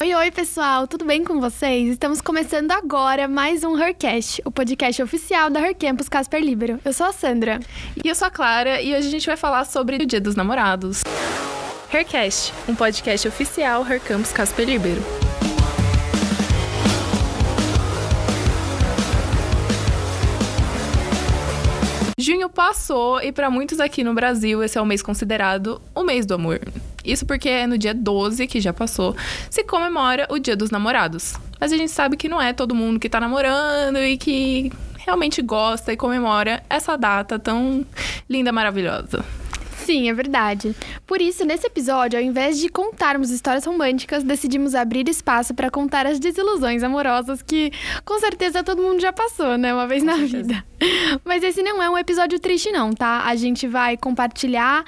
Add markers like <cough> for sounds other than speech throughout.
Oi, oi, pessoal, tudo bem com vocês? Estamos começando agora mais um Hercast, o podcast oficial da Her Campus Casper Libero. Eu sou a Sandra. E eu sou a Clara, e hoje a gente vai falar sobre o Dia dos Namorados. Hercast, um podcast oficial Her Campus Casper Libero. Junho passou e para muitos aqui no Brasil esse é o mês considerado o mês do amor. Isso porque é no dia 12, que já passou, se comemora o Dia dos Namorados. Mas a gente sabe que não é todo mundo que tá namorando e que realmente gosta e comemora essa data tão linda, maravilhosa. Sim, é verdade. Por isso, nesse episódio, ao invés de contarmos histórias românticas, decidimos abrir espaço para contar as desilusões amorosas que, com certeza, todo mundo já passou, né? Uma vez com na certeza. vida. <laughs> Mas esse não é um episódio triste, não, tá? A gente vai compartilhar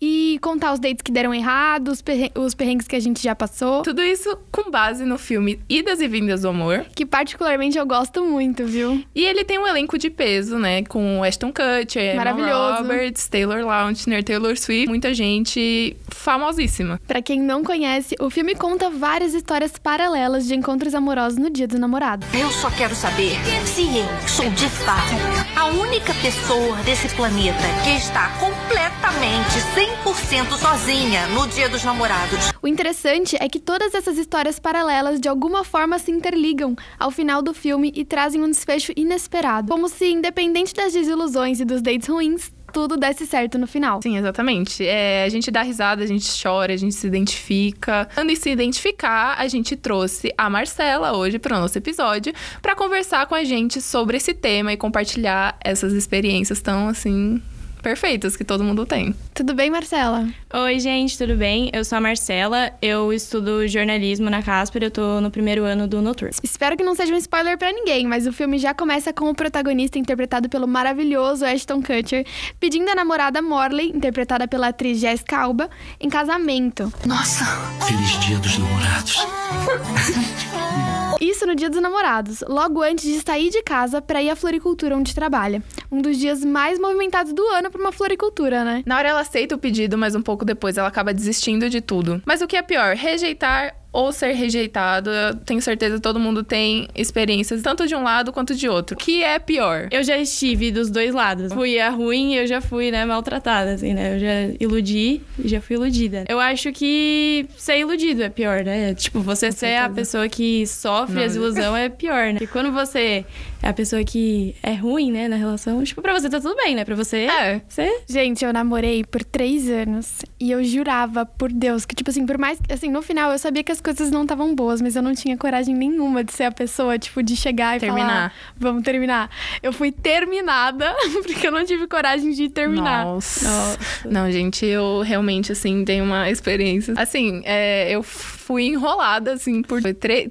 e contar os dates que deram errado, os, perren os perrengues que a gente já passou. Tudo isso com base no filme Idas e Vindas do Amor. Que particularmente eu gosto muito, viu? E ele tem um elenco de peso, né? Com Ashton Kutcher, Maravilhoso. Roberts, Taylor Lautner, Taylor Taylor Swift, muita gente famosíssima. Para quem não conhece, o filme conta várias histórias paralelas de encontros amorosos no Dia dos Namorados. Eu só quero saber se eu sou de fato a única pessoa desse planeta que está completamente 100% sozinha no Dia dos Namorados. O interessante é que todas essas histórias paralelas de alguma forma se interligam ao final do filme e trazem um desfecho inesperado, como se independente das desilusões e dos dates ruins, tudo desse certo no final. Sim, exatamente. É, a gente dá risada, a gente chora, a gente se identifica. Quando se identificar, a gente trouxe a Marcela hoje para o nosso episódio para conversar com a gente sobre esse tema e compartilhar essas experiências tão assim perfeitas que todo mundo tem. Tudo bem, Marcela? Oi, gente, tudo bem? Eu sou a Marcela, eu estudo jornalismo na Casper, eu tô no primeiro ano do Noturno. Espero que não seja um spoiler para ninguém, mas o filme já começa com o protagonista interpretado pelo maravilhoso Ashton Kutcher pedindo a namorada Morley, interpretada pela atriz Jessica Alba, em casamento. Nossa! Feliz Dia dos Namorados. Isso no dia dos namorados, logo antes de sair de casa para ir à floricultura onde trabalha. Um dos dias mais movimentados do ano para uma floricultura, né? Na hora ela aceita o pedido, mas um pouco depois ela acaba desistindo de tudo. Mas o que é pior, rejeitar ou ser rejeitado. Eu tenho certeza que todo mundo tem experiências, tanto de um lado quanto de outro. O que é pior? Eu já estive dos dois lados. Fui a ruim e eu já fui, né, maltratada, assim, né? Eu já iludi e já fui iludida. Eu acho que ser iludido é pior, né? Tipo, você Com ser certeza. a pessoa que sofre Não, a desilusão é pior, né? Porque <laughs> quando você é a pessoa que é ruim, né, na relação, tipo, pra você tá tudo bem, né? Pra você. É. Você... Gente, eu namorei por três anos e eu jurava por Deus que, tipo assim, por mais. Assim, no final eu sabia que as coisas não estavam boas, mas eu não tinha coragem nenhuma de ser a pessoa, tipo, de chegar e terminar. falar, vamos terminar. Eu fui terminada <laughs> porque eu não tive coragem de terminar. Nossa. Nossa. Não, gente, eu realmente, assim, tenho uma experiência. Assim, é, eu fui enrolada, assim, por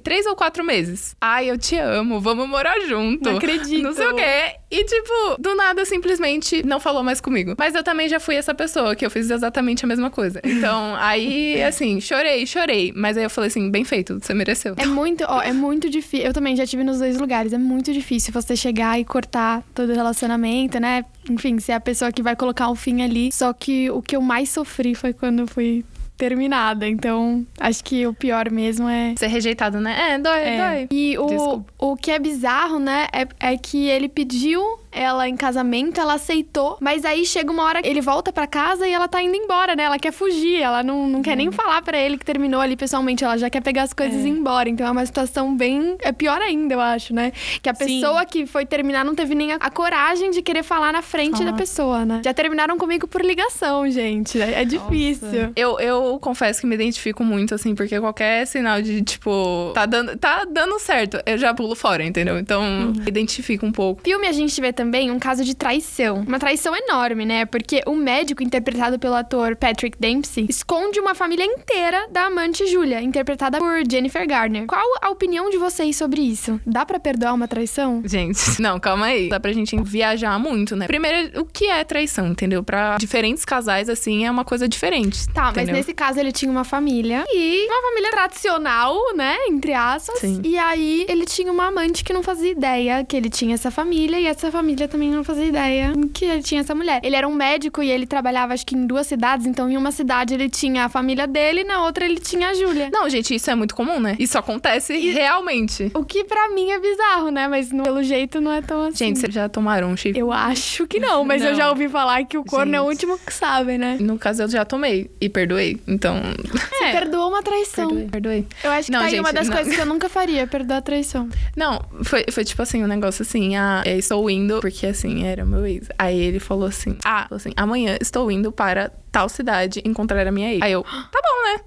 três ou quatro meses. Ai, eu te amo, vamos morar junto. Não acredito. Não sei o quê. E, tipo, do nada, simplesmente não falou mais comigo. Mas eu também já fui essa pessoa, que eu fiz exatamente a mesma coisa. Então, <laughs> aí, assim, chorei, chorei. Mas aí eu falei assim, bem feito, você mereceu. É muito, ó, é muito difícil. Eu também já tive nos dois lugares. É muito difícil você chegar e cortar todo o relacionamento, né? Enfim, ser a pessoa que vai colocar o um fim ali. Só que o que eu mais sofri foi quando eu fui terminada. Então, acho que o pior mesmo é. Ser rejeitado, né? É, dói, é. dói. E o, o que é bizarro, né? É, é que ele pediu ela em casamento, ela aceitou, mas aí chega uma hora ele volta para casa e ela tá indo embora, né? Ela quer fugir, ela não, não quer nem uhum. falar para ele que terminou ali pessoalmente, ela já quer pegar as coisas é. e ir embora. Então é uma situação bem. É pior ainda, eu acho, né? Que a pessoa Sim. que foi terminar não teve nem a, a, coragem de querer falar na frente da pessoa, né? Já terminaram comigo por ligação, gente. É, é difícil. Eu, eu confesso que me identifico muito, assim, porque qualquer sinal de, tipo, tá dando, tá dando certo, eu já pulo fora, entendeu? Então, uhum. identifico um pouco. Filme a gente vê também um caso de traição. Uma traição enorme, né? Porque o médico, interpretado pelo ator Patrick Dempsey, esconde uma família inteira da amante Julia, interpretada por Jennifer Garner. Qual a opinião de vocês sobre isso? Dá para perdoar uma traição? Gente, <laughs> não, calma aí. Dá pra gente viajar muito, né? Primeiro, o que é traição, entendeu? Pra diferentes casais, assim, é uma coisa diferente. Tá, entendeu? mas nesse nesse caso, ele tinha uma família. E uma família tradicional, né? Entre aspas. Sim. E aí, ele tinha uma amante que não fazia ideia que ele tinha essa família. E essa família também não fazia ideia que ele tinha essa mulher. Ele era um médico e ele trabalhava, acho que em duas cidades. Então, em uma cidade ele tinha a família dele, e na outra ele tinha a Júlia. Não, gente, isso é muito comum, né? Isso acontece realmente. O que pra mim é bizarro, né? Mas no- pelo jeito não é tão assim. Gente, vocês já tomaram um chifre? Eu acho que não, mas eu <laughs> Não. já ouvi falar que o corno é o Gente. último que sabe, né? No caso, eu já tomei e perdoei. Então, <laughs> Você perdoou uma traição. perdoei, perdoei. Eu acho que Não, tá aí gente, uma das não. coisas que eu nunca faria, perdoar a traição. Não, foi, foi tipo assim, um negócio assim, ah, é, estou indo, porque assim, era meu ex. Aí ele falou assim, ah, falou assim, amanhã estou indo para tal cidade encontrar a minha ex. Aí eu, tá bom, né?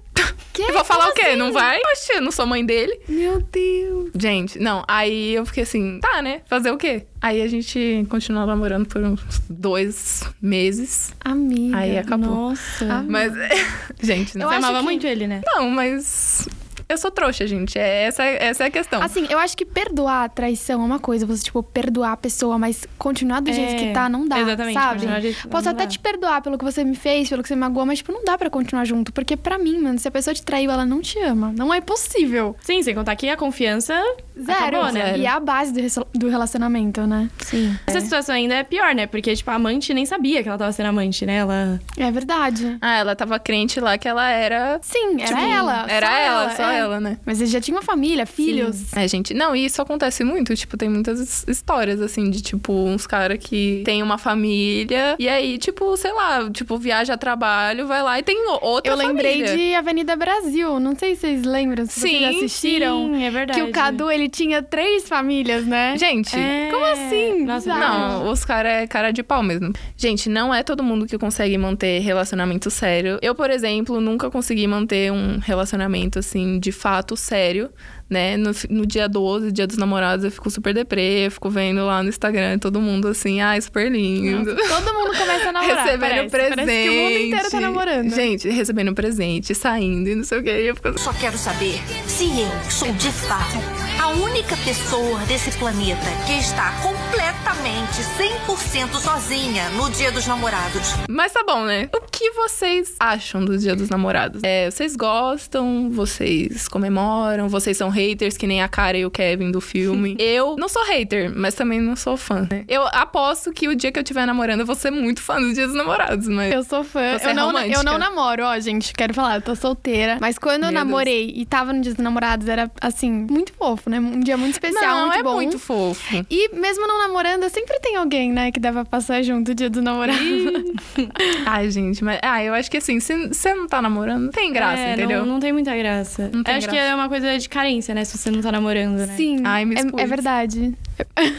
Que? Eu vou falar Como o quê? assim? Não vai? Oxe, eu não sou mãe dele. Meu Deus. Gente, não, aí eu fiquei assim, tá, né? Fazer o quê? Aí a gente continuou namorando por uns dois meses. Amiga. Aí acabou. Nossa. Mas, <laughs> gente, não. Eu amava que- muito ele, né? Não, mas eu sou trouxa, gente. É, essa, essa é a questão. Assim, eu acho que perdoar a traição é uma coisa, você, tipo, perdoar a pessoa, mas continuar do jeito É, que tá, não dá. exatamente, sabe? jeito tá, Posso até dá. te perdoar pelo que você me fez, pelo que você me magoou, mas, tipo, não dá pra continuar junto. Porque pra mim, mano, se a pessoa te traiu, ela não te ama. Não é possível. Sim, sem contar que a confiança Zero. acabou, né? E é a base do, relacionamento, né? Sim. Essa situação ainda é pior, né? Porque, tipo, a amante nem sabia que ela tava sendo amante, né? Ela. É verdade. Ah, ela tava crente lá que ela era. Sim, era tipo, ela. Era só ela, só é. Ela, né? Mas ele já tinha uma família, filhos. É, gente. Não, e isso acontece muito. Tipo, tem muitas his- histórias, assim, de, tipo, uns caras que tem uma família. E aí, tipo, sei lá, tipo, viaja a trabalho, vai lá e tem outra Eu lembrei família. de Avenida Brasil. Não sei se vocês lembram, se Sim, vocês assistiram. Sim, é verdade. Que o Cadu, ele tinha três famílias, né? Gente. É. Como assim? Nossa. Não, os caras é cara de pau mesmo. Gente, não é todo mundo que consegue manter relacionamento sério. Eu, por exemplo, nunca consegui manter um relacionamento, assim, de fato sério, né? No, no dia 12, dia dos namorados, eu fico super deprê, fico vendo lá no Instagram todo mundo assim, ai, super lindo. Todo mundo começa a <laughs> namorar, recebendo parece. presente. Parece que o mundo inteiro tá namorando. Gente, recebendo presente, saindo e não sei o que. Eu fico... Só quero saber se eu sou de fato única pessoa desse planeta que está completamente 100% sozinha no Dia dos Namorados. Mas tá bom, né? O que vocês acham do Dia dos Namorados? É, vocês gostam? Vocês comemoram? Vocês são haters que nem a Cara e o Kevin do filme? <laughs> eu não sou hater, mas também não sou fã, né? Eu aposto que o dia que eu estiver namorando eu vou ser muito fã do Dia dos Namorados, mas... Eu sou fã. Você é eu, não, romântica. eu não namoro, ó, gente. Quero falar, eu tô solteira. Mas quando eu Meu namorei e tava no Dia dos Namorados, era, assim, muito fofo, né? Um dia muito especial, não, muito é bom. muito fofo. E mesmo não namorando, sempre tem alguém, né, que dá pra passar junto o Dia dos Namorados. <laughs> Ai, gente, mas... Ah, eu acho que assim, se você não tá namorando, não tem graça, É, entendeu? Não, não tem muita graça. Não tem Acho que graça. é uma coisa de carência, né? Se você não tá namorando, né? Sim, Ai, me é, é verdade.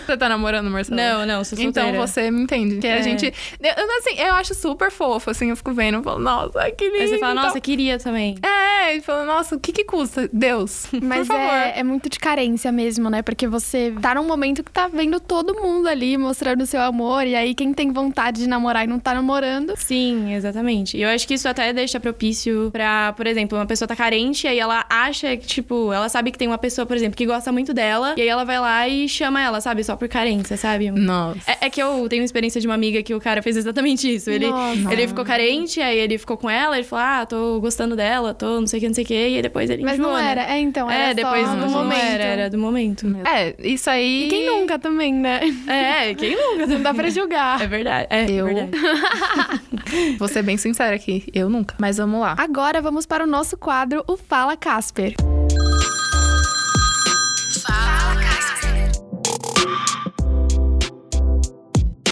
Você tá namorando, Marcelo? Não, não, sou solteira. Então você me entende. Que a É. gente. Eu, assim, eu acho super fofo, assim, eu fico vendo e falo, nossa, que lindo. Aí você fala, nossa, queria também. É, e fala, nossa, o que que custa? Deus. <laughs> Mas por favor. é, é muito de carência mesmo, né? Porque você tá num momento que tá vendo todo mundo ali mostrando o seu amor. E aí, quem tem vontade de namorar e não tá namorando. Sim, exatamente. E eu acho que isso até deixa propício pra, por exemplo, uma pessoa tá carente, e aí ela acha que, tipo, ela sabe que tem uma pessoa, por exemplo, que gosta muito dela, e aí ela vai lá e chama ela, sabe? Só por carência, sabe? Nossa. É, é que eu tenho experiência de uma amiga que o cara fez exatamente isso. Ele, Nossa. ele ficou carente, aí ele ficou com ela, ele falou, ah, tô gostando dela, tô não sei o que, não sei o que, e aí depois ele Mas enjoou, não né? era. É, então. Era É, depois não momento. era, era do momento. É, isso aí. E quem nunca também, né? <laughs> É, quem nunca? Não dá pra julgar. É verdade. É, Eu- verdade. <laughs> Vou ser bem sincera aqui. Eu nunca. Mas vamos lá. Agora vamos para o nosso quadro, o Fala Casper.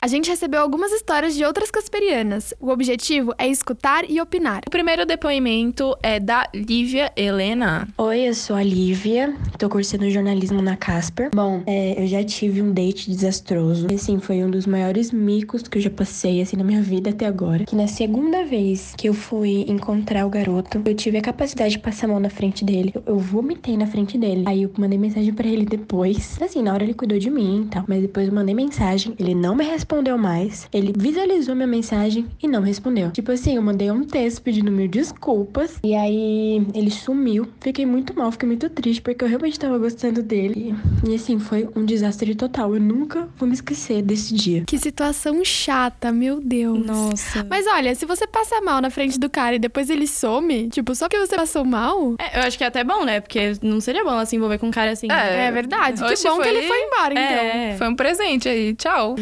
A gente recebeu algumas histórias de outras casperianas. O objetivo é escutar e opinar. O primeiro depoimento é da Lívia Helena. Oi, eu sou a Lívia, tô cursando jornalismo na Casper. Bom, é, eu já tive um date desastroso. E, assim, foi um dos maiores micos que eu já passei, assim, na minha vida até agora. Que na segunda vez que eu fui encontrar o garoto, eu tive a capacidade de passar a mão na frente dele. Eu, eu vomitei na frente dele. Aí eu mandei mensagem pra ele depois. Assim, na hora ele cuidou de mim e tal. Mas depois eu mandei mensagem, ele não me respondeu respondeu mais. Ele visualizou minha mensagem e não respondeu. Tipo assim, eu mandei um texto pedindo mil desculpas. E aí ele sumiu. Fiquei muito mal, fiquei muito triste, porque eu realmente tava gostando dele. E assim, foi um desastre total. Eu nunca vou me esquecer desse dia. Que situação chata, meu Deus. Nossa. Mas olha, se você passa mal na frente do cara e depois ele some, tipo, só que você passou mal. É, eu acho que é até bom, né? Porque não seria bom ela se envolver com um cara assim. É. É, verdade. Que Oxe, bom que foi- ele foi embora, então. É. Foi um presente aí, tchau.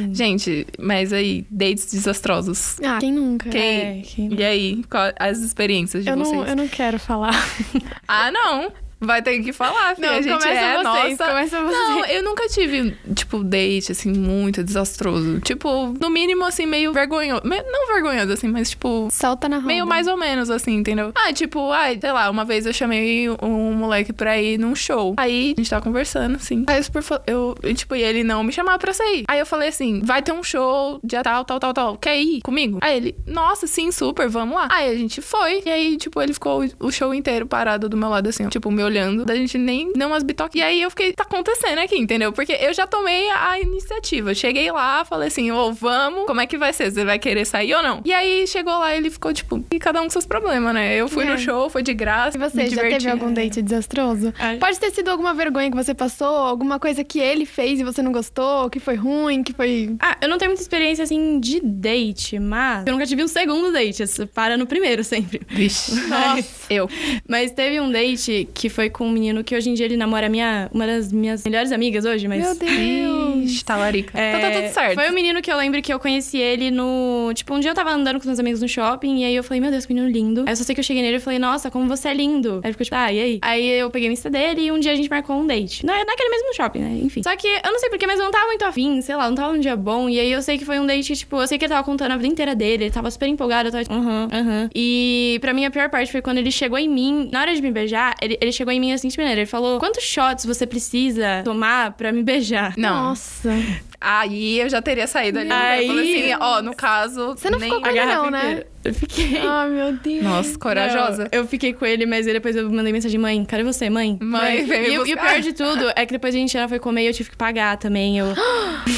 Gente, mas aí, dates desastrosos. Ah, quem nunca? Quem- É, quem- E aí, qual as experiências de Eu vocês? não, eu não quero falar. Ah, não. Vai ter que falar, filha. Não, a gente começa é, vocês, nossa. começa vocês. Não, eu nunca tive, tipo, date, assim, muito desastroso. Tipo, no mínimo, assim, meio vergonhoso. Não vergonhoso, assim, mas, tipo... Solta na roda. Meio mais ou menos, assim, entendeu? Ah, tipo, ai, sei lá, uma vez eu chamei um moleque pra ir num show. Aí a gente tava conversando, assim. Aí eu, super eu, tipo, e ele não me chamava pra sair. Aí eu falei assim: vai ter um show, dia tal, tal, tal, tal. Quer ir comigo? Aí ele, nossa, sim, super, vamos lá. Aí a gente foi. E aí, tipo, ele ficou o show inteiro parado do meu lado, assim, tipo, me olhando. Da gente nem, nem umas bitoques. E aí eu fiquei, tá acontecendo aqui, entendeu? Porque eu já tomei a iniciativa. Cheguei lá, falei assim, ô, vamos, como é que vai ser? Você vai querer sair ou não? E aí chegou lá, ele ficou, tipo, e cada um com seus problemas, né? Eu fui É. no show, foi de graça. E você, já teve algum date desastroso? Ah, Pode ter sido alguma vergonha que você passou, alguma coisa que ele fez e você não gostou, que foi ruim, que foi. Ah, eu não tenho muita experiência assim de date, mas eu nunca tive um segundo date. Você para no primeiro sempre. Vixe. Mas, Eu. mas teve um date que foi com um menino que hoje em dia ele namora minha, uma das minhas melhores amigas hoje, mas. Meu Deus! Talarica. É, Então tá tudo certo. Foi um menino que eu lembro que eu conheci ele no. Tipo, um dia eu tava andando com os meus amigos no shopping e aí eu falei, meu Deus, que menino lindo. Aí eu só sei que eu cheguei nele e falei, nossa, como você é lindo. Aí ele ficou tipo, ah, e aí? Aí eu peguei o Insta dele e um dia a gente marcou um date. Na, naquele mesmo shopping, né? Enfim. Só que eu não sei porquê, mas eu não tava muito afim, sei lá, não tava num dia bom. E aí eu sei que foi um date, tipo, eu sei que ele tava contando a vida inteira dele, ele tava super empolgado, eu tava tipo, aham, aham. E pra mim a pior parte foi quando ele chegou em mim, na hora de me beijar, ele, ele chegou em mim assim, de maneira, ele falou, quantos shots você precisa tomar pra me beijar? Não. Nossa. Aí eu já teria saído ali. Aí- Eu falei assim, ó, no caso. Você não nem... ficou com ele, não, né? inteira. Eu fiquei. Ah, meu Deus. Nossa, corajosa. Não, eu fiquei com ele, mas depois eu mandei mensagem, mãe, cadê você, mãe? Mãe, vem me e, o- e o pior de tudo é que depois a gente ela foi comer e eu tive que pagar também. Eu, <gasps> <gasps>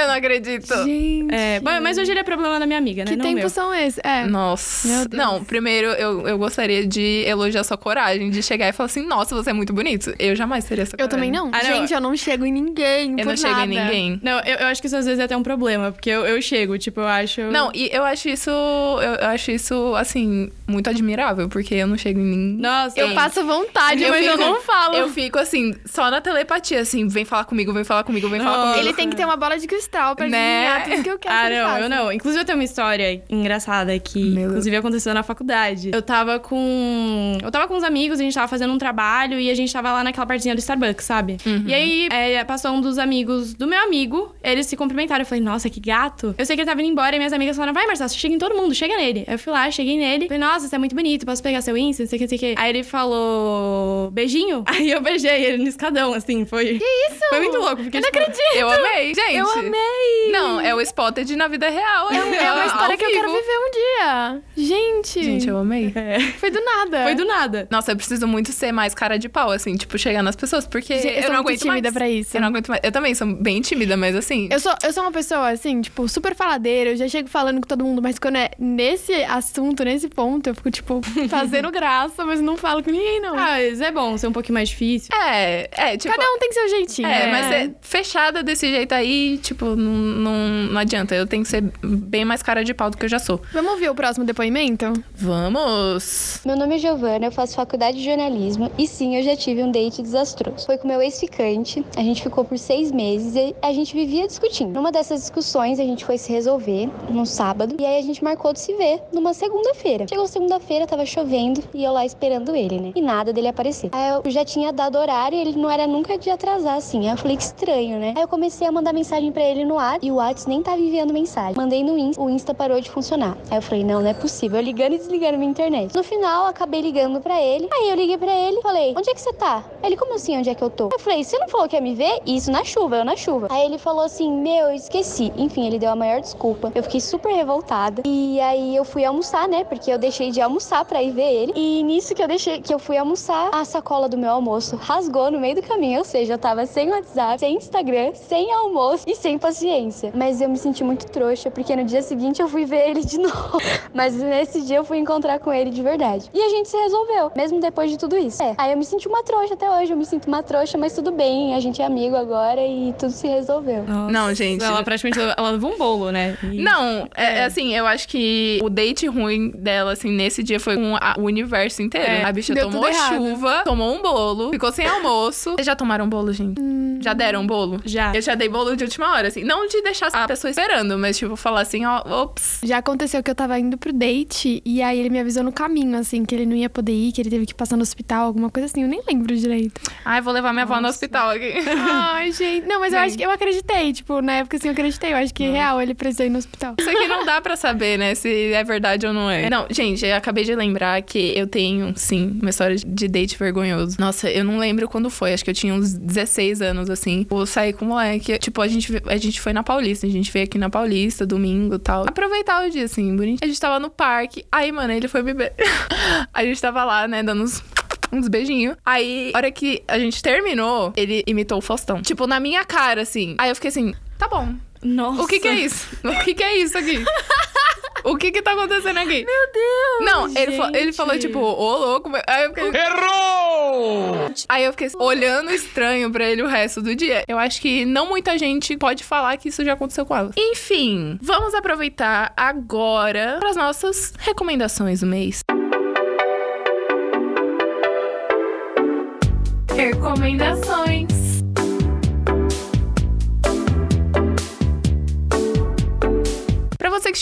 Eu não acredito. Gente. é, bom, mas hoje ele é problema da minha amiga, né? que não tempos meu. são esses? É. Nossa. Meu Deus. Não, primeiro eu, eu gostaria de elogiar sua coragem, de chegar e falar assim, nossa, você é muito bonito. Eu jamais teria essa Eu coragem. também não. Ah, não. Gente, eu não chego em ninguém. Eu por não chego nada. em ninguém. Não, eu, eu acho que isso às vezes é até um problema, porque eu, eu chego, tipo, eu acho. Não, e eu acho isso, eu, eu acho isso, assim, muito admirável, porque eu não chego em ninguém. Nossa, Eu passo vontade, mas eu fico- não falo. Eu fico assim, só na telepatia, assim, vem falar comigo, vem falar comigo, vem falar comigo. Ele tem que ter uma bola de cristal pra Né? adivinhar tudo que eu quero Ah, que não, eu não. Inclusive, eu tenho uma história engraçada que, Meu inclusive, aconteceu na faculdade. Eu tava com. Eu tava com uns amigos, a gente tava fazendo um trabalho e a gente tava lá naquela partezinha do Starbucks, sabe? Uhum. E aí, é, passou um dos amigos do meu amigo, eles se cumprimentaram. Eu falei, nossa, que gato. Eu sei que ele tava indo embora e minhas amigas falaram, vai, Marcelo, chega em todo mundo, chega nele. Aí eu fui lá, cheguei nele. Falei, nossa, você é muito bonito, posso pegar seu Insta, não sei o que, não sei o que. Aí ele falou, beijinho? <laughs> Aí eu beijei ele no escadão, assim, foi. Que isso? Foi muito louco, porque. Eu não tipo, acredito. Eu amei, gente. Eu amei. Não, é o Spotted na vida real. É, é uma história que eu quero viver um dia. Gente. Gente, eu amei. É. Foi do nada. Foi do nada. Nossa, eu preciso muito ser mais cara de pau, assim, tipo, chegar nas pessoas, porque Gente, eu eu, não aguento tímida mais. pra isso. Eu não aguento mais. Eu também sou bem tímida, mas assim. Eu sou, eu sou uma pessoa, assim, tipo, super faladeira. Eu já chego falando com todo mundo, mas quando é nesse assunto, nesse ponto, eu fico, tipo, <laughs> fazendo graça, mas não falo com ninguém, não. Ah, mas é bom ser um pouquinho mais difícil. É, é, tipo. Cada um tem seu jeitinho. É, né? mas é fechada desse jeito aí, tipo, não, não, não adianta. Eu tenho que ser bem mais cara de pau do que eu já sou. Vamos ouvir o próximo depoimento? Vamos! Meu nome é Giovana, eu faço faculdade de jornalismo e sim, eu já tive um date desastroso. Foi com meu ex-ficante, a gente ficou por seis meses e a gente vivia discutindo. Numa dessas discussões, a gente foi se resolver num sábado e aí a gente marcou de se ver numa segunda-feira. Chegou segunda-feira, tava chovendo e eu lá esperando ele, né? E nada dele aparecer. Aí eu já tinha dado horário e ele não era nunca de atrasar assim. Aí eu falei que estranho, né? Aí eu comecei a mandar mensagem pra ele no WhatsApp e o WhatsApp nem tava enviando mensagem. Mandei no Insta, o Insta parou de funcionar. Aí eu falei, não, não é possível. Eu ligando e desligando minha internet. No final, acabei ligando pra ele. Aí eu liguei pra ele falei, onde é que você tá? Ele, como assim, onde é que eu tô? Eu falei, você não falou que ia me ver? Isso na chuva, eu na chuva. Aí ele falou assim, meu, eu esqueci. Enfim, ele deu a maior desculpa. Eu fiquei super revoltada. E aí eu fui almoçar, né? Porque eu deixei de almoçar pra ir ver ele. E nisso que eu deixei, que eu fui almoçar, a sacola do meu almoço rasgou no meio do caminho. Ou seja, eu tava sem WhatsApp, sem Instagram, sem almoço e sem paciência. Mas eu me senti muito trouxa, porque no dia seguinte eu fui ver ele de <laughs> novo. Mas nesse dia eu fui encontrar com ele de verdade. E a gente se resolveu, mesmo depois de tudo isso. É. Aí eu me senti uma trouxa até hoje, eu me sinto uma trouxa, mas tudo bem, a gente é amigo agora e tudo se resolveu. Nossa. Não, gente. Ela praticamente ela levou um bolo, né? E- Não, é, é assim, eu acho que o date ruim dela, assim, nesse dia foi com a- o universo inteiro. É, a bicha deu tomou chuva, tomou um bolo, ficou sem almoço. Vocês já tomaram bolo, gente? Já deram bolo? Já. Eu já dei bolo de última hora, assim. Não de deixar a pessoa esperando, mas, tipo, falar assim, ó, ops. Já aconteceu que eu tava indo pro date e aí ele me avisou no caminho, assim, que ele não ia poder ir, que ele teve que passar no hospital, alguma coisa assim. Eu nem lembro direito. Ai, vou levar minha avó no hospital aqui. <laughs> Ai, gente. Não, mas eu acho que eu acreditei. Tipo, na época assim eu acreditei. Eu acho que real ele precisou ir no hospital. Isso aqui não dá pra saber, né, se é verdade ou não é. Não, gente, eu acabei de lembrar que eu tenho, sim, uma história de date vergonhoso. Nossa, eu não lembro quando foi. Acho que eu tinha uns 16 anos, assim. Eu saí com o moleque. Tipo, a gente, a gente foi na Paulista. A gente veio aqui na Paulista, domingo e tal. Aproveitar o dia, assim, bonitinho. A gente tava no parque. Aí, mano, ele foi beber. <laughs> a gente tava lá, né, dando uns uns beijinhos. Aí, a hora que a gente terminou, ele imitou o Faustão. Tipo, na minha cara, assim. Aí eu fiquei assim, tá bom. Nossa. O que que é isso? O que que é isso aqui? <laughs> O que que tá acontecendo aqui? Meu Deus! Não, ele, fa- ele falou, tipo, ô louco. mas- Aí eu fiquei... Errou! Aí eu fiquei olhando estranho pra ele o resto do dia. Eu acho que não muita gente pode falar que isso já aconteceu com ela. Enfim, vamos aproveitar agora para as nossas recomendações do mês. Recomendações.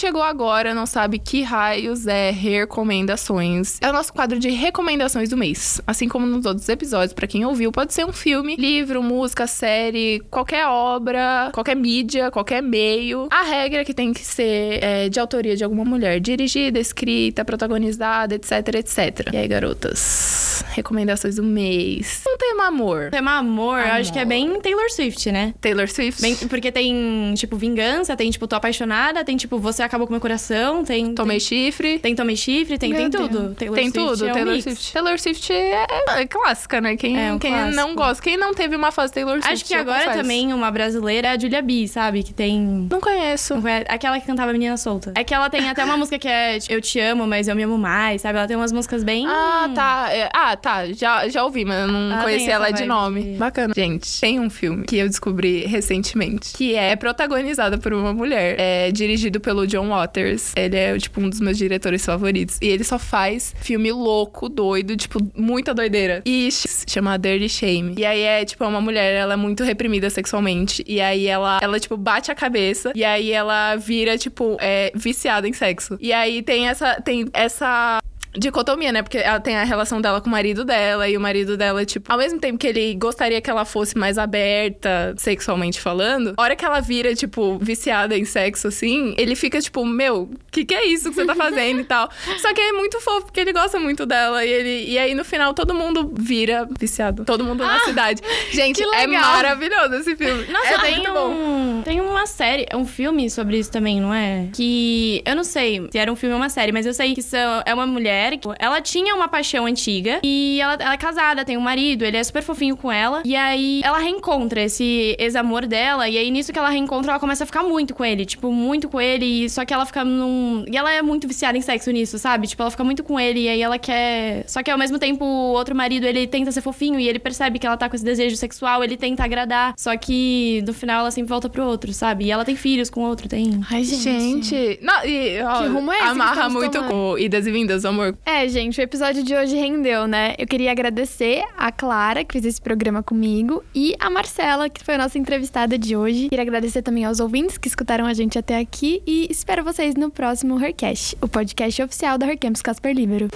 Chegou agora, não sabe que raios é recomendações. É o nosso quadro de recomendações do mês. Assim como nos outros episódios, pra quem ouviu, pode ser um filme, livro, música, série, qualquer obra, qualquer mídia, qualquer meio. A regra é que tem que ser é, de autoria de alguma mulher, dirigida, escrita, protagonizada, etc, etc. E aí, garotas? Recomendações do mês. Um tema amor. Tema amor, eu Amor. acho que é bem Taylor Swift, né? Taylor Swift. Bem, porque tem, tipo, vingança, tem, tipo, tô apaixonada, tem, tipo, você acabou com meu coração, tem. Tomei chifre. Tem, tem Tomei Chifre, tem, Meu tem Deus. tudo. Taylor Tem Swift tudo, é um Taylor mix. Swift. Taylor Swift é, é clássica, né? Quem, É um quem clássico. não gosta, quem não teve uma fase Taylor Swift. Acho que agora confesso. também uma brasileira é a Julia B, sabe? Que tem. Não conheço. Não conhece? Aquela que cantava Menina Solta. É que ela tem até uma <laughs> música que é tipo, Eu Te Amo, mas Eu Me Amo Mais, sabe? Ela tem umas músicas bem. Ah, tá. É, ah, tá. Já, já ouvi, mas eu não Ela conhecia tem ela de nome. de- Bacana. Gente, tem um filme que eu descobri recentemente, que é protagonizada por uma mulher. É dirigido pelo John Waters. Ele é, tipo, um dos meus diretores favoritos. E ele só faz filme louco, doido, tipo, muita doideira. E se chama Dirty Shame. E aí é, tipo, uma mulher, ela é muito reprimida sexualmente. E aí ela, ela tipo, bate a cabeça. E aí ela vira, tipo, é, viciada em sexo. E aí tem essa, tem essa dicotomia, né? Porque ela tem a relação dela com o marido dela e o marido dela, tipo, ao mesmo tempo que ele gostaria que ela fosse mais aberta sexualmente falando, a hora que ela vira, tipo, viciada em sexo, assim, ele fica, tipo, meu, que que é isso que você tá <laughs> fazendo e tal. Só que é muito fofo, porque ele gosta muito dela e ele. E aí, no final, todo mundo vira viciado. Todo mundo na cidade. <laughs> Gente, é maravilhoso esse filme. Nossa, é tem muito bom. um, tem uma série, um filme sobre isso também, não é? Que eu não sei se era um filme ou uma série, mas eu sei que são, é uma mulher ela tinha uma paixão antiga e ela, ela é casada, tem um marido, ele é super fofinho com ela. E aí ela reencontra esse ex-amor dela e aí nisso que ela reencontra, ela começa a ficar muito com ele, tipo, muito com ele, e só que ela fica num e ela é muito viciada em sexo nisso, sabe? Tipo, ela fica muito com ele e aí ela quer, só que ao mesmo tempo o outro marido, ele tenta ser fofinho e ele percebe que ela tá com esse desejo sexual, ele tenta agradar, só que no final ela sempre volta pro outro, sabe? E ela tem filhos com o outro, tem. Ai, gente. Gente, não, e, ó, Que rumo é esse amarra muito tomando? com idas e vindas, amor. É, gente, o episódio de hoje rendeu, né? Eu queria agradecer a Clara, que fez esse programa comigo, e a Marcela, que foi a nossa entrevistada de hoje. Queria agradecer também aos ouvintes que escutaram a gente até aqui e espero vocês no próximo Hercast, o podcast oficial da Hercampus Casper Libero.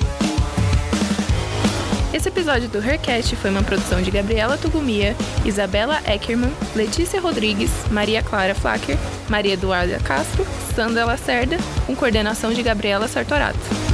Esse episódio do Hercast foi uma produção de Gabriela Tugumia, Isabela Eckerman, Letícia Rodrigues, Maria Clara Flacker, Maria Eduarda Castro, Sandra Lacerda, com coordenação de Gabriela Sartorato.